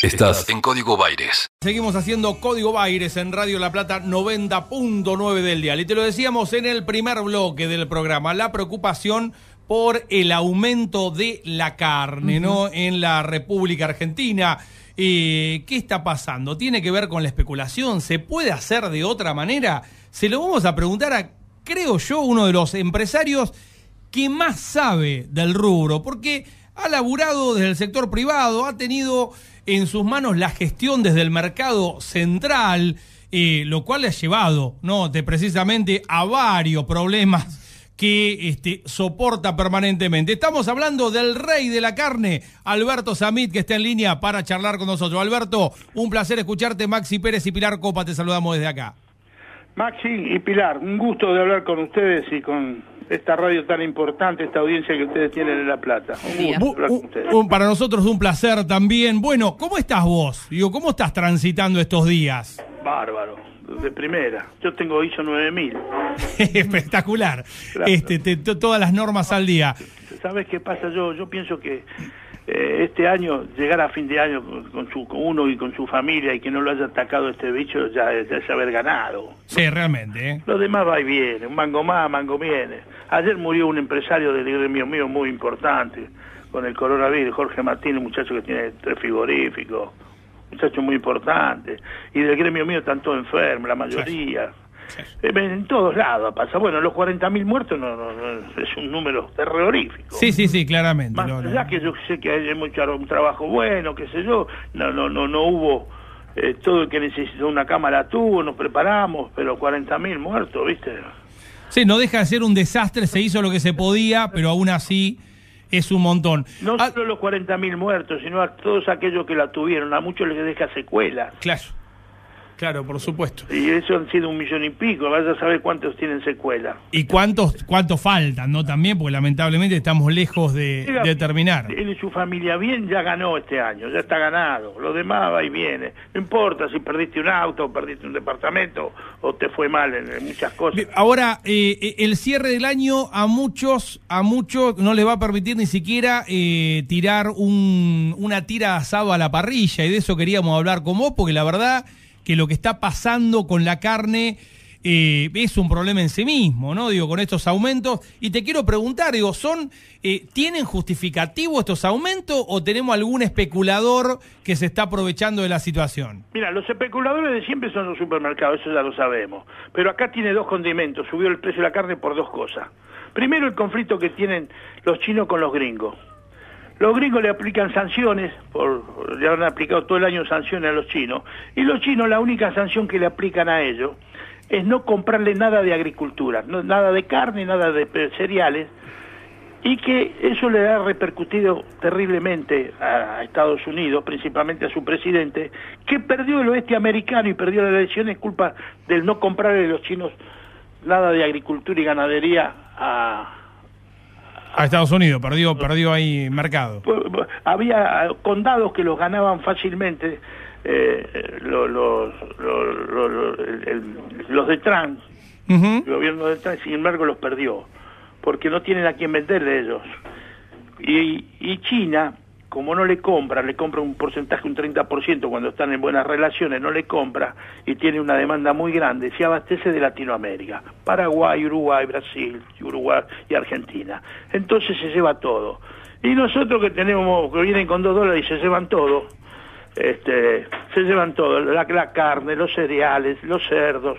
Estás en Código Baires. Seguimos haciendo Código Baires en Radio La Plata 90.9 del día. Y te lo decíamos en el primer bloque del programa, la preocupación por el aumento de la carne, ¿no? En la República Argentina. Eh, ¿Qué está pasando? ¿Tiene que ver con la especulación? ¿Se puede hacer de otra manera? Se lo vamos a preguntar a, creo yo, uno de los empresarios que más sabe del rubro, porque ha laburado desde el sector privado, ha tenido en sus manos la gestión desde el mercado central, eh, lo cual le ha llevado, ¿no? De precisamente a varios problemas que este, soporta permanentemente. Estamos hablando del rey de la carne, Alberto Samit, que está en línea para charlar con nosotros. Alberto, un placer escucharte. Maxi Pérez y Pilar Copa, te saludamos desde acá. Maxi y Pilar, un gusto de hablar con ustedes y con esta radio tan importante, esta audiencia que ustedes tienen en La Plata. Un. Un- para nosotros un placer también. Bueno, ¿cómo estás vos? Digo, ¿cómo estás transitando estos días? Bárbaro, de primera. Yo tengo ISO 9000. Espectacular. Claro. Este, te- to- todas las normas al día. ¿Sabes qué pasa? Yo yo pienso que este año, llegar a fin de año con, su, con uno y con su familia y que no lo haya atacado este bicho, ya, ya es haber ganado. Sí, realmente. ¿eh? Lo demás va y viene, un mango más, mango viene. Ayer murió un empresario del gremio mío muy importante con el coronavirus, Jorge Martínez, un muchacho que tiene tres frigoríficos, muchacho muy importante. Y del gremio mío están todos enfermos, la mayoría. Eh, En todos lados pasa. Bueno, los 40.000 muertos no, no- no, es un número terrorífico. Sí, sí, sí, claramente. Más lo- allá que yo sé que hay mucho un trabajo bueno, qué sé yo, no no no no hubo eh, todo el que necesitó una cámara tuvo, nos preparamos, pero 40.000 muertos, ¿viste? Sí, no deja de ser un desastre, se hizo lo que se podía, pero aún así es un montón. No Ah, solo los 40.000 muertos, sino a todos aquellos que la tuvieron, a muchos les deja secuelas. claro, claro, por supuesto. Y eso han sido un millón y pico, vaya a saber cuántos tienen secuelas. ¿Y cuántos, cuántos faltan, no? También, porque lamentablemente estamos lejos de, Llega- de terminar. Él y su familia bien ya ganó este año, ya está ganado. Lo demás va y viene. No importa si perdiste un auto, o perdiste un departamento, o te fue mal en, en muchas cosas. Ahora, eh, eh, el cierre del año a muchos, a muchos no les va a permitir ni siquiera eh, tirar un, una tira asado a la parrilla y de eso queríamos hablar con vos porque la verdad que lo que está pasando con la carne eh, es un problema en sí mismo, ¿no? Digo, con estos aumentos. Y te quiero preguntar, digo, ¿son, eh, ¿tienen justificativo estos aumentos o tenemos algún especulador que se está aprovechando de la situación? Mira, los especuladores de siempre son los supermercados, eso ya lo sabemos. Pero acá tiene dos condimentos. Subió el precio de la carne por dos cosas. Primero, el conflicto que tienen los chinos con los gringos. Los gringos le aplican sanciones, por, le han aplicado todo el año sanciones a los chinos, y los chinos la única sanción que le aplican a ellos es no comprarle nada de agricultura, nada de carne, nada de cereales, y que eso le ha repercutido terriblemente a Estados Unidos, principalmente a su presidente, que perdió el oeste americano y perdió las elecciones culpa del no comprarle a los chinos nada de agricultura y ganadería a, A Estados Unidos, perdió, perdió ahí mercado. Pues, pues, había condados que los ganaban fácilmente eh, los, los, de Trump, Ujú. el gobierno de Trump, sin embargo los perdió, porque no tienen a quién venderle ellos. Y, y China, como no le compra, le compra un porcentaje, un 30% cuando están en buenas relaciones, no le compra y tiene una demanda muy grande, se abastece de Latinoamérica, Paraguay, Uruguay, Brasil, Uruguay y Argentina. Entonces se lleva todo. Y nosotros que tenemos, que vienen con dos dólares y se llevan todo, este, se llevan todo, la, la carne, los cereales, los cerdos,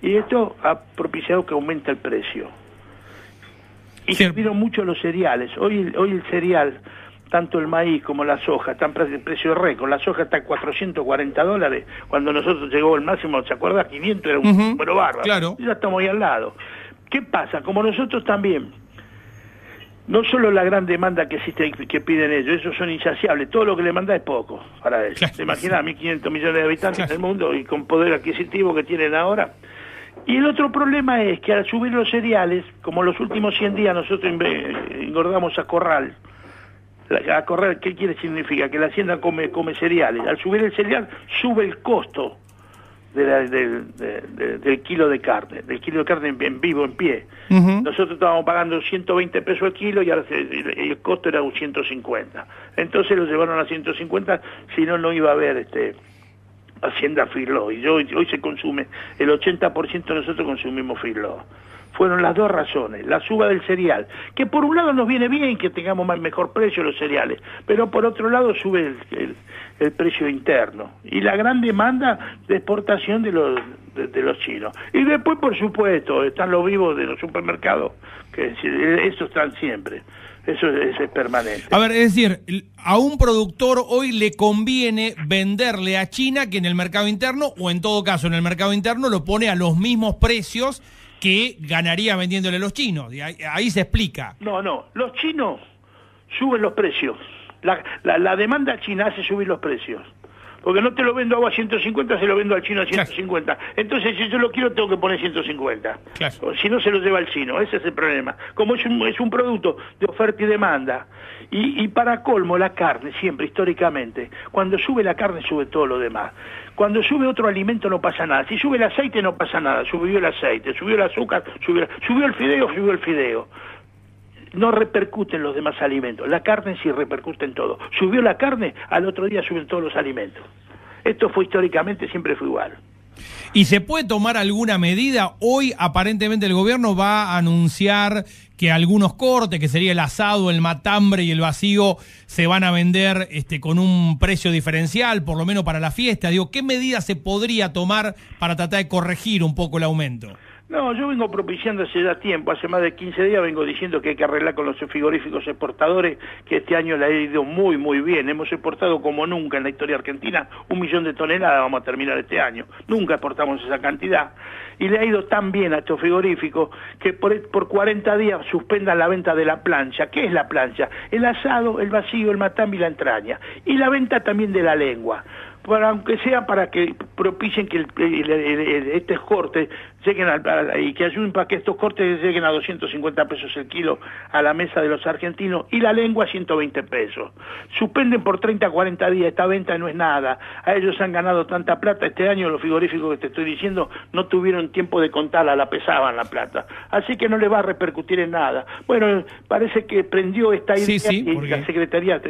y esto ha propiciado que aumente el precio. Y subieron mucho los cereales. Hoy, hoy el cereal, tanto el maíz como la soja, están pre- precio récord. La soja está a 440 dólares. Cuando nosotros llegó el máximo, ¿se acuerda? 500 era un Ujú, número bárbaro. claro. Ya estamos ahí al lado. ¿Qué pasa? Como nosotros también, no solo la gran demanda que existe que piden ellos, esos son insaciables. Todo lo que le manda es poco para ellos. Claro. ¿Se imagina? 1.500 millones de habitantes Claro. en el mundo y con poder adquisitivo que tienen ahora. Y el otro problema es que al subir los cereales, como los últimos 100 días nosotros engordamos a corral, a corral, ¿qué quiere significa? Que la hacienda come, come cereales. Al subir el cereal, sube el costo de la- del- de- de- del kilo de carne, del kilo de carne en, en vivo, en pie. Nosotros estábamos pagando 120 pesos el kilo y ahora se- el, el costo era un 150. Entonces lo llevaron a 150, si no, no iba a haber este Hacienda Firlo. Y hoy, hoy se consume, el 80% de nosotros consumimos Firlo. Fueron las dos razones, la suba del cereal, que por un lado nos viene bien que tengamos más mejor precio los cereales, pero por otro lado sube el, el- precio interno y la gran demanda de exportación de los de, de los chinos. Y después, por supuesto, están los vivos de los supermercados, que si- eso están siempre, eso es, es permanente. A ver, es decir, a un productor hoy le conviene venderle a China que en el mercado interno, o en todo caso en el mercado interno, lo pone a los mismos precios que ganaría vendiéndole a los chinos. Y ahí, ahí se explica. No, no, los chinos suben los precios. La, la, la demanda china hace subir los precios. Porque no te lo vendo a vos a 150, se lo vendo al chino a 150. Entonces, si yo lo quiero, tengo que poner 150. Claro. Si no, se lo lleva el chino. Ese es el problema. Como es un, es un producto de oferta y demanda. Y, y para colmo, la carne, siempre, históricamente, cuando sube la carne, sube todo lo demás. Cuando sube otro alimento no pasa nada. Si sube el aceite no pasa nada. Subió el aceite, subió el azúcar, subió, subió el fideo, subió el fideo no repercute en los demás alimentos. La carne sí repercute en todo. Subió la carne, al otro día suben todos los alimentos. Esto fue históricamente, siempre fue igual. ¿Y se puede tomar alguna medida? Hoy aparentemente el gobierno va a anunciar que algunos cortes, que sería el asado, el matambre y el vacío, se van a vender este, con un precio diferencial, por lo menos para la fiesta. Digo, ¿qué medidas se podría tomar para tratar de corregir un poco el aumento? No, yo vengo propiciando hace ya tiempo, hace más de 15 días vengo diciendo que hay que arreglar con los frigoríficos exportadores, que este año le ha ido muy, muy bien. Hemos exportado como nunca en la historia argentina un millón de toneladas, vamos a terminar este año. Nunca exportamos esa cantidad. Y le ha ido tan bien a estos frigoríficos que por, por 40 días suspendan la venta de la plancha. ¿Qué es la plancha? El asado, el vacío, el matambre y la entraña. Y la venta también de la lengua para, aunque sea para que propicien que el- el- estos cortes lleguen al- a- y que ayuden para que estos cortes lleguen a 250 pesos el kilo a la mesa de los argentinos y la lengua a 120 pesos. Suspenden por 30, 40 días, esta venta no es nada. A ellos han ganado tanta plata este año, los frigoríficos que te estoy diciendo no tuvieron tiempo de contarla, la pesaban la plata. Así que no le va a repercutir en nada. Bueno, parece que prendió esta idea Sí, sí, y porque- la Secretaría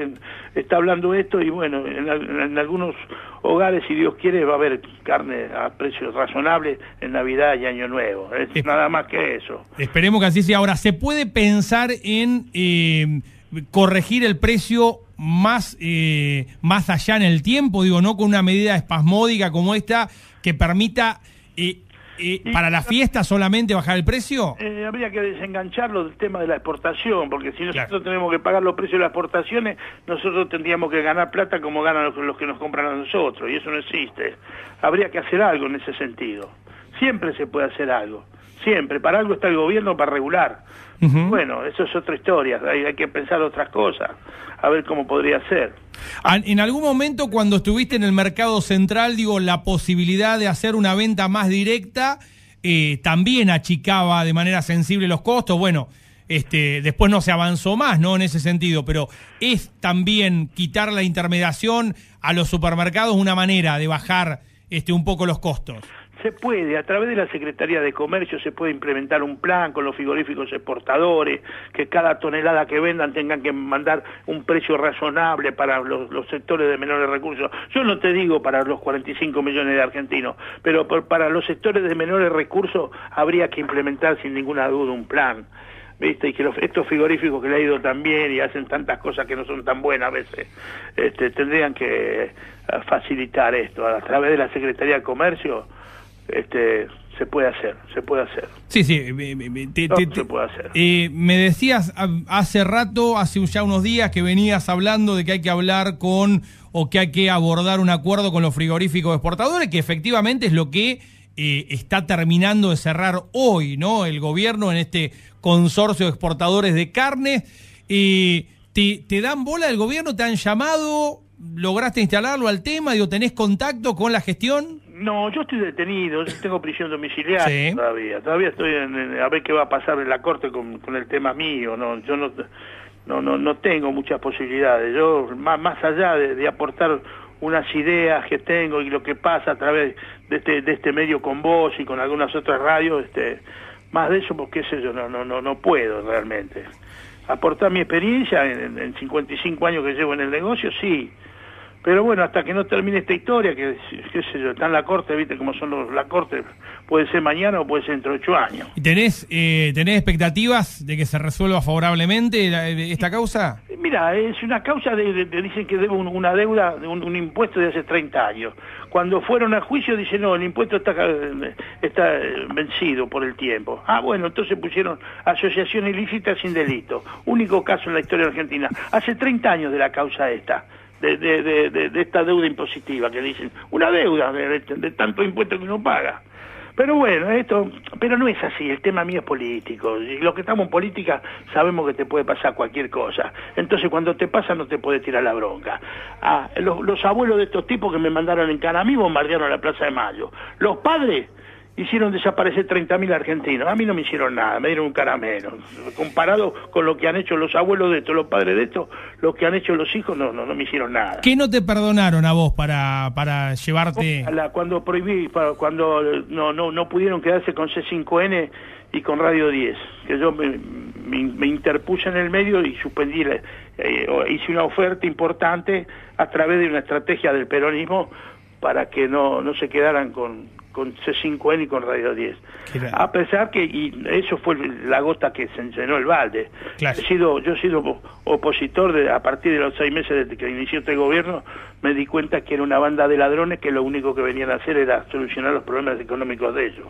está hablando de esto y bueno, en algunos hogares, si Dios quiere, va a haber carne a precios razonables en Navidad y Año Nuevo. Es Es- nada más que eso. Esperemos que así sea. Ahora, ¿se puede pensar en eh, corregir el precio más, eh, más allá en el tiempo? Digo, no con una medida espasmódica como esta que permita eh, eh, para la fiesta solamente bajar el precio. Eh, habría que desengancharlo del tema de la exportación, porque si nosotros Claro. tenemos que pagar los precios de las exportaciones, nosotros tendríamos que ganar plata como ganan los, los que nos compran a nosotros, y eso no existe. Habría que hacer algo en ese sentido. Siempre se puede hacer algo. Siempre. Para algo está el gobierno para regular. Bueno, eso es otra historia. Hay, hay que pensar otras cosas. A ver cómo podría ser. An- En algún momento cuando estuviste en el mercado central, digo, la posibilidad de hacer una venta más directa eh, también achicaba de manera sensible los costos. Bueno, este, después no se avanzó más, ¿no? En ese sentido, pero es también quitar la intermediación a los supermercados una manera de bajar este, un poco los costos. Se puede, a través de la Secretaría de Comercio se puede implementar un plan con los frigoríficos exportadores, que cada tonelada que vendan tengan que mandar un precio razonable para los, sectores de menores recursos. Yo no te digo para los 45 millones de argentinos, pero para los sectores de menores recursos habría que implementar sin ninguna duda un plan. ¿Viste? Y que estos frigoríficos que le ha ido tan bien y hacen tantas cosas que no son tan buenas a veces, este, tendrían que eh, facilitar esto. A través de la Secretaría de Comercio este, se puede hacer, se puede hacer. Sí, sí. eh, eh, te- No, te- se puede hacer. eh, me decías hace rato, hace ya unos días, que venías hablando de que hay que hablar con o que hay que abordar un acuerdo con los frigoríficos exportadores, que efectivamente es lo que eh, está terminando de cerrar hoy, ¿no? El gobierno en este consorcio de exportadores de carne. Eh, ¿te, ¿Te dan bola del gobierno? ¿Te han llamado? ¿Lograste instalarlo al tema? Digo, ¿tenés contacto con la gestión? No, yo estoy detenido, yo tengo prisión domiciliaria Sí. todavía. Todavía estoy en, en- a ver qué va a pasar en la corte con, con el tema mío. No, yo no, no, no, no tengo muchas posibilidades. Yo más, más allá de, de aportar unas ideas que tengo y lo que pasa a través de este, de este medio con vos y con algunas otras radios, este, más de eso porque sé yo, no, no, no, no puedo realmente. Aportar mi experiencia en, en 55 años que llevo en el negocio, sí, pero bueno, hasta que no termine esta historia, que qué sé yo, está en la corte, viste cómo son los, la corte, puede ser mañana o puede ser entre ocho años. ¿Y tenés, eh, tenés expectativas de que se resuelva favorablemente la- esta causa? Mira, es una causa de, de- dicen que debo un- una deuda, de un, un impuesto de hace 30 años. Cuando fueron a juicio dicen, no, el impuesto está, eh, está eh, vencido por el tiempo. Ah, bueno, entonces pusieron asociación ilícita sin delito. Único caso en la historia argentina. Hace 30 años de la causa esta. De, de, de, esta deuda impositiva que dicen, una deuda de, tanto impuesto que uno paga. Pero bueno, esto, pero no es así, el tema mío es político, y los que estamos en política sabemos que te puede pasar cualquier cosa, entonces cuando te pasa no te puede tirar la bronca. Ah, los, los abuelos de estos tipos que me mandaron en cana a mí bombardearon la Plaza de Mayo, los padres hicieron desaparecer 30.000 argentinos, a mí no me hicieron nada, me dieron un caramelo, comparado con lo que han hecho los abuelos de estos, los padres de estos, lo que han hecho los hijos no, no, no me hicieron nada. ¿Qué no te perdonaron a vos para, para llevarte? Cuando prohibí, cuando no, no, no pudieron quedarse con C5N y con Radio 10, que yo me, me- me interpuse en el medio y suspendí, la- eh, hice una oferta importante a través de una estrategia del peronismo para que no, no se quedaran con, con C5N y con Radio 10. Claro. A pesar que, y eso fue la gota que se llenó el balde. Claro. He sido, yo he sido op- opositor de, a partir de los seis meses desde que inició este gobierno, me di cuenta que era una banda de ladrones que lo único que venían a hacer era solucionar los problemas económicos de ellos.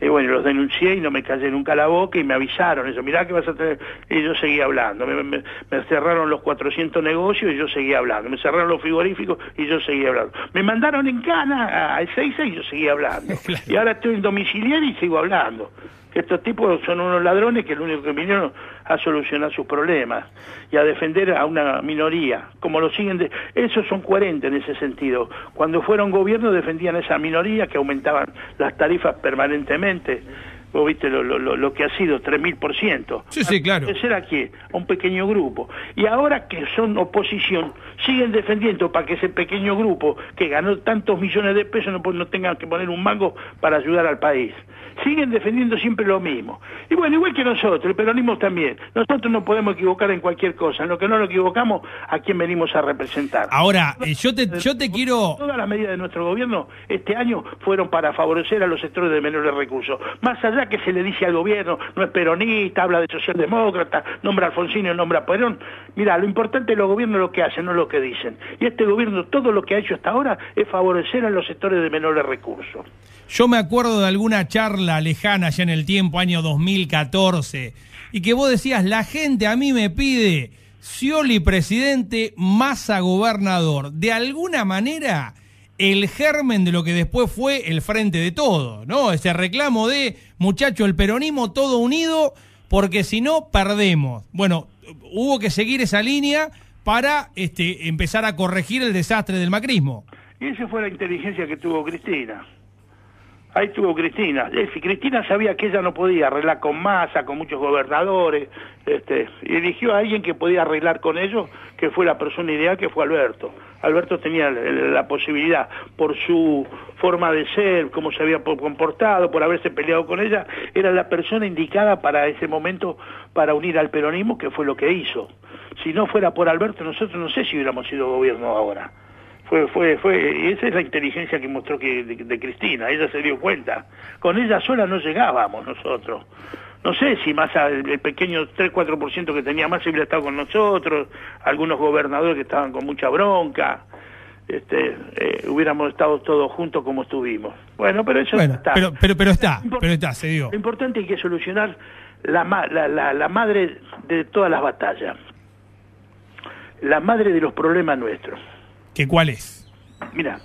Y bueno, los denuncié y no me callé nunca la boca y me avisaron eso, mirá que vas a tener... Y yo seguía hablando, me, me- me cerraron los 400 negocios y yo seguía hablando, me cerraron los frigoríficos y yo seguía hablando. Me mandaron en cana a Ezeiza y yo seguía hablando. Claro. Y ahora estoy en domiciliario y sigo hablando. Que estos tipos son unos ladrones que lo único que vinieron a solucionar sus problemas y a defender a una minoría. Como lo siguen, de... esos son coherentes en ese sentido. Cuando fueron gobierno defendían a esa minoría que aumentaban las tarifas permanentemente. Vos viste lo, lo, lo- lo que ha sido, 3.000%. Sí, sí, claro. ¿Ser a quién? A un pequeño grupo. Y ahora que son oposición, siguen defendiendo para que ese pequeño grupo que ganó tantos millones de pesos no, no tengan que poner un mango para ayudar al país. Siguen defendiendo siempre lo mismo. Y bueno, igual que nosotros, el peronismo también. Nosotros no podemos equivocar en cualquier cosa. En lo que no nos equivocamos, ¿a quién venimos a representar? Ahora, eh, yo te, yo te quiero... Todas las medidas de nuestro gobierno este año fueron para favorecer a los sectores de menores recursos. Más allá que se le dice al gobierno, no es peronista, habla de socialdemócrata, nombra a Alfonsino, nombra a Perón. Mira, lo importante de los gobiernos es lo que hacen, no lo que dicen. Y este gobierno todo lo que ha hecho hasta ahora es favorecer a los sectores de menores recursos. Yo me acuerdo de alguna charla lejana ya en el tiempo, año 2014, y que vos decías, la gente a mí me pide Scioli presidente, Massa gobernador. De alguna manera, el germen de lo que después fue el frente de todo, ¿no? Ese reclamo de, muchacho, el peronismo todo unido, porque si no, perdemos. Bueno, hubo que seguir esa línea para este, empezar a corregir el desastre del macrismo. Y esa fue la inteligencia que tuvo Cristina. Ahí tuvo Cristina. Cristina sabía que ella no podía arreglar con masa, con muchos gobernadores, este, y eligió a alguien que podía arreglar con ellos, que fue la persona ideal, que fue Alberto. Alberto tenía la, posibilidad, por su forma de ser, cómo se había po- comportado, por haberse peleado con ella, era la persona indicada para ese momento para unir al peronismo, que fue lo que hizo. Si no fuera por Alberto, nosotros no sé si hubiéramos sido gobierno ahora fue fue fue y esa es la inteligencia que mostró que de, de Cristina ella se dio cuenta. Con ella sola no llegábamos nosotros. No sé si más el, el pequeño 3-4% que tenía más hubiera estado con nosotros algunos gobernadores que estaban con mucha bronca este eh, hubiéramos estado todos juntos como estuvimos. Bueno pero eso Bueno, está. pero, pero, pero está, pero está, se dio. lo importante es que solucionar la, la, la, la madre de todas las batallas la madre de los problemas nuestros ¿Que cuál es? Mira,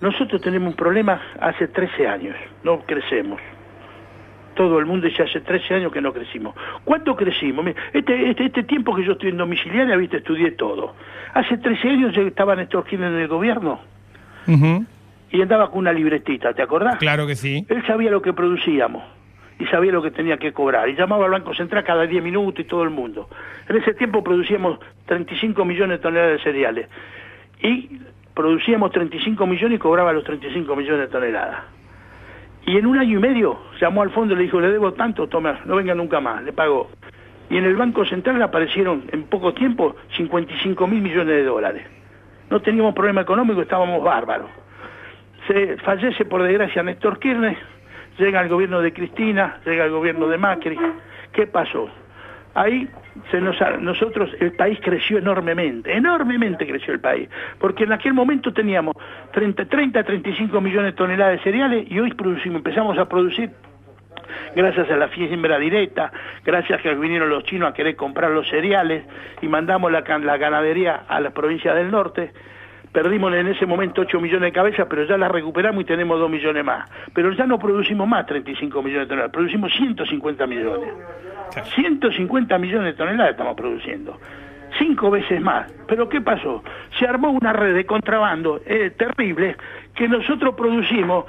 nosotros tenemos un problema hace 13 años, no crecemos. Todo el mundo dice hace 13 años que no crecimos. ¿Cuánto crecimos? Este, este, este tiempo que yo estoy en domiciliaria, viste, estudié todo. Hace 13 años yo estaba Néstor Kirchner en el gobierno y andaba con una libretita, ¿te acordás? Claro que sí. Él sabía lo que producíamos y sabía lo que tenía que cobrar. Y llamaba al Banco Central cada 10 minutos y todo el mundo. En ese tiempo producíamos 35 millones de toneladas de cereales. Y producíamos 35 millones y cobraba los 35 millones de toneladas. Y en un año y medio llamó al fondo y le dijo, le debo tanto, toma, no venga nunca más, le pagó. Y en el Banco Central aparecieron en poco tiempo 55 mil millones de dólares. No teníamos problema económico, estábamos bárbaros. Se fallece por desgracia Néstor Kirchner, llega el gobierno de Cristina, llega el gobierno de Macri. ¿Qué pasó? Ahí se nos, nosotros el país creció enormemente, enormemente creció el país, porque en aquel momento teníamos 30, 30 35 millones de toneladas de cereales y hoy producimos, empezamos a producir gracias a la siembra directa, gracias a que vinieron los chinos a querer comprar los cereales y mandamos la, la ganadería a las provincias del norte, perdimos en ese momento 8 millones de cabezas, pero ya las recuperamos y tenemos 2 millones más. Pero ya no producimos más 35 millones de toneladas, producimos 150 millones. 150 millones de toneladas estamos produciendo. Cinco veces más. Pero ¿qué pasó? Se armó una red de contrabando eh, terrible que nosotros producimos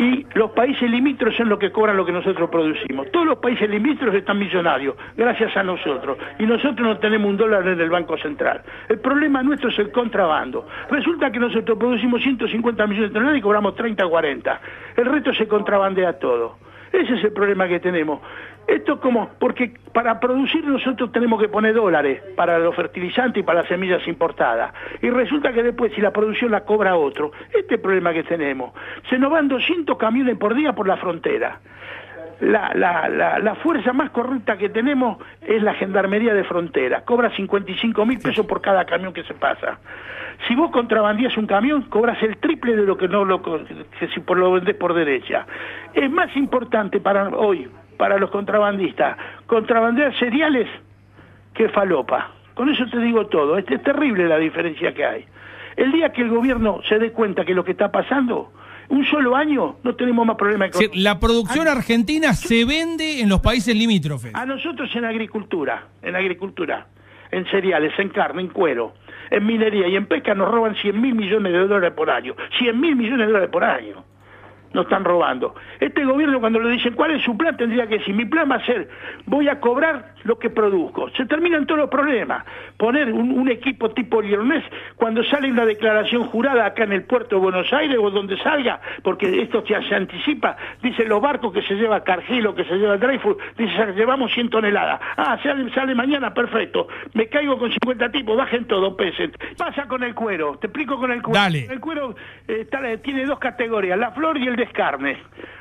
y los países limítrofes son los que cobran lo que nosotros producimos. Todos los países limítrofes están millonarios, gracias a nosotros. Y nosotros no tenemos un dólar en el Banco Central. El problema nuestro es el contrabando. Resulta que nosotros producimos 150 millones de toneladas y cobramos 30 o 40. El resto se contrabandea todo. Ese es el problema que tenemos. Esto como, porque para producir nosotros tenemos que poner dólares para los fertilizantes y para las semillas importadas. Y resulta que después si la producción la cobra otro, este es el problema que tenemos. Se nos van 200 camiones por día por la frontera. La, la, la, la, fuerza más corrupta que tenemos es la Gendarmería de Frontera. Cobra 55 mil pesos por cada camión que se pasa. Si vos contrabandías un camión, cobras el triple de lo que no lo que si por lo vendés por derecha. Es más importante para hoy, para los contrabandistas, contrabandear cereales que falopa. Con eso te digo todo. Es, es terrible la diferencia que hay. El día que el gobierno se dé cuenta que lo que está pasando, un solo año no tenemos más problemas económicos. La producción argentina se vende en los países limítrofes. A nosotros en agricultura, en agricultura, en cereales, en carne, en cuero, en minería y en pesca nos roban 100 mil millones de dólares por año. 100 mil millones de dólares por año nos están robando. Este gobierno cuando le dicen cuál es su plan tendría que decir, mi plan va a ser, voy a cobrar lo que produzco. Se terminan todos los problemas. Poner un, equipo tipo Lionés cuando sale una declaración jurada acá en el puerto de Buenos Aires o donde salga, porque esto ya se anticipa, dice los barcos que se lleva Cargill que se lleva Dreyfus, dice llevamos 100 toneladas. Ah, sale, sale mañana, perfecto. Me caigo con 50 tipos, bajen todo, pesen. Pasa con el cuero, te explico con el cuero. El cuero eh, tiene dos categorías, la flor y el descarne.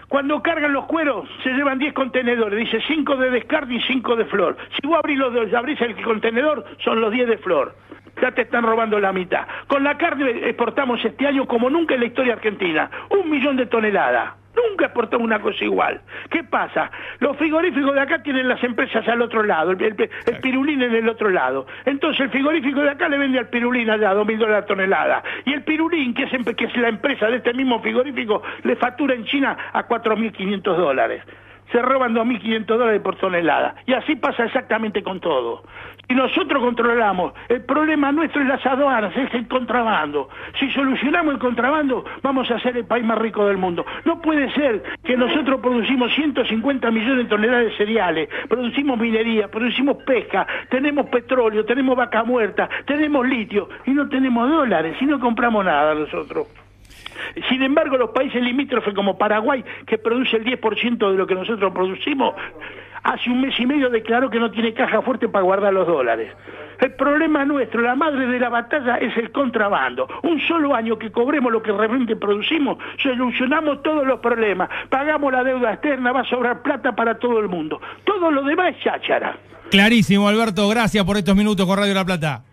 Cuando cargan los cueros, se llevan 10 contenedores, dice 5 de descarne y 5 de flor. Si vos abrís, los, abrís el contenedor, son los 10 de flor. Ya te están robando la mitad. Con la carne exportamos este año como nunca en la historia argentina, un millón de toneladas. Nunca exportamos una cosa igual. ¿Qué pasa? Los frigoríficos de acá tienen las empresas al otro lado, el, pirulín en el otro lado. Entonces el frigorífico de acá le vende al pirulín allá a dos mil dólares la tonelada. Y el pirulín, que es, que es la empresa de este mismo frigorífico, le factura en China a cuatro mil quinientos dólares se roban 2.500 dólares por tonelada. Y así pasa exactamente con todo. Si nosotros controlamos, el problema nuestro es las aduanas, es el contrabando. Si solucionamos el contrabando, vamos a ser el país más rico del mundo. No puede ser que nosotros producimos 150 millones de toneladas de cereales, producimos minería, producimos pesca, tenemos petróleo, tenemos vaca muerta, tenemos litio y no tenemos dólares y no compramos nada nosotros. Sin embargo, los países limítrofes como Paraguay, que produce el 10% de lo que nosotros producimos, hace un mes y medio declaró que no tiene caja fuerte para guardar los dólares. El problema nuestro, la madre de la batalla es el contrabando. Un solo año que cobremos lo que realmente producimos, solucionamos todos los problemas, pagamos la deuda externa, va a sobrar plata para todo el mundo. Todo lo demás es cháchara. Clarísimo, Alberto, gracias por estos minutos con Radio La Plata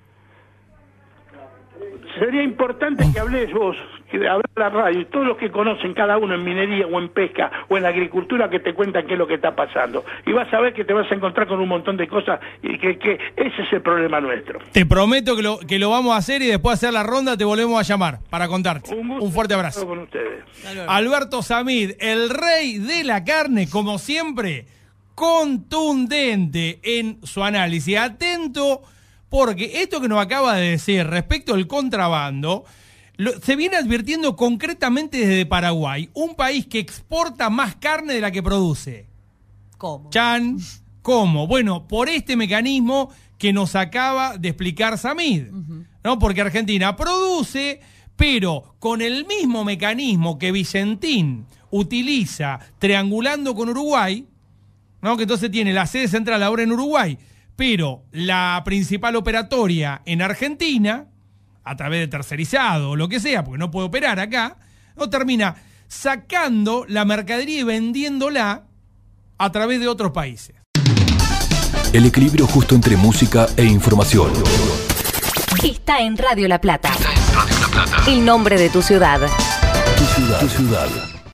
sería importante que hables vos, que hables la radio, y todos los que conocen cada uno en minería o en pesca o en agricultura que te cuentan qué es lo que está pasando. Y vas a ver que te vas a encontrar con un montón de cosas y que, que ese es el problema nuestro. Te prometo que lo, que lo vamos a hacer y después de hacer la ronda te volvemos a llamar para contarte. Un, fuerte abrazo. Con ustedes. Alberto Samid, el rey de la carne, como siempre, contundente en su análisis. Atento porque esto que nos acaba de decir respecto al contrabando, se viene advirtiendo concretamente desde Paraguay, un país que exporta más carne de la que produce. ¿Cómo? Chan, ¿cómo? Bueno, por este mecanismo que nos acaba de explicar Samid, ¿no? Porque Argentina produce, pero con el mismo mecanismo que Vicentín utiliza triangulando con Uruguay, ¿no? que entonces tiene la sede central ahora en Uruguay, pero la principal operatoria en Argentina, a través de tercerizado o lo que sea, porque no puede operar acá, no termina sacando la mercadería y vendiéndola a través de otros países. El equilibrio justo entre música e información. Está en Radio La Plata. Está en Radio La Plata. El nombre de tu ciudad. Tu ciudad. Tu ciudad.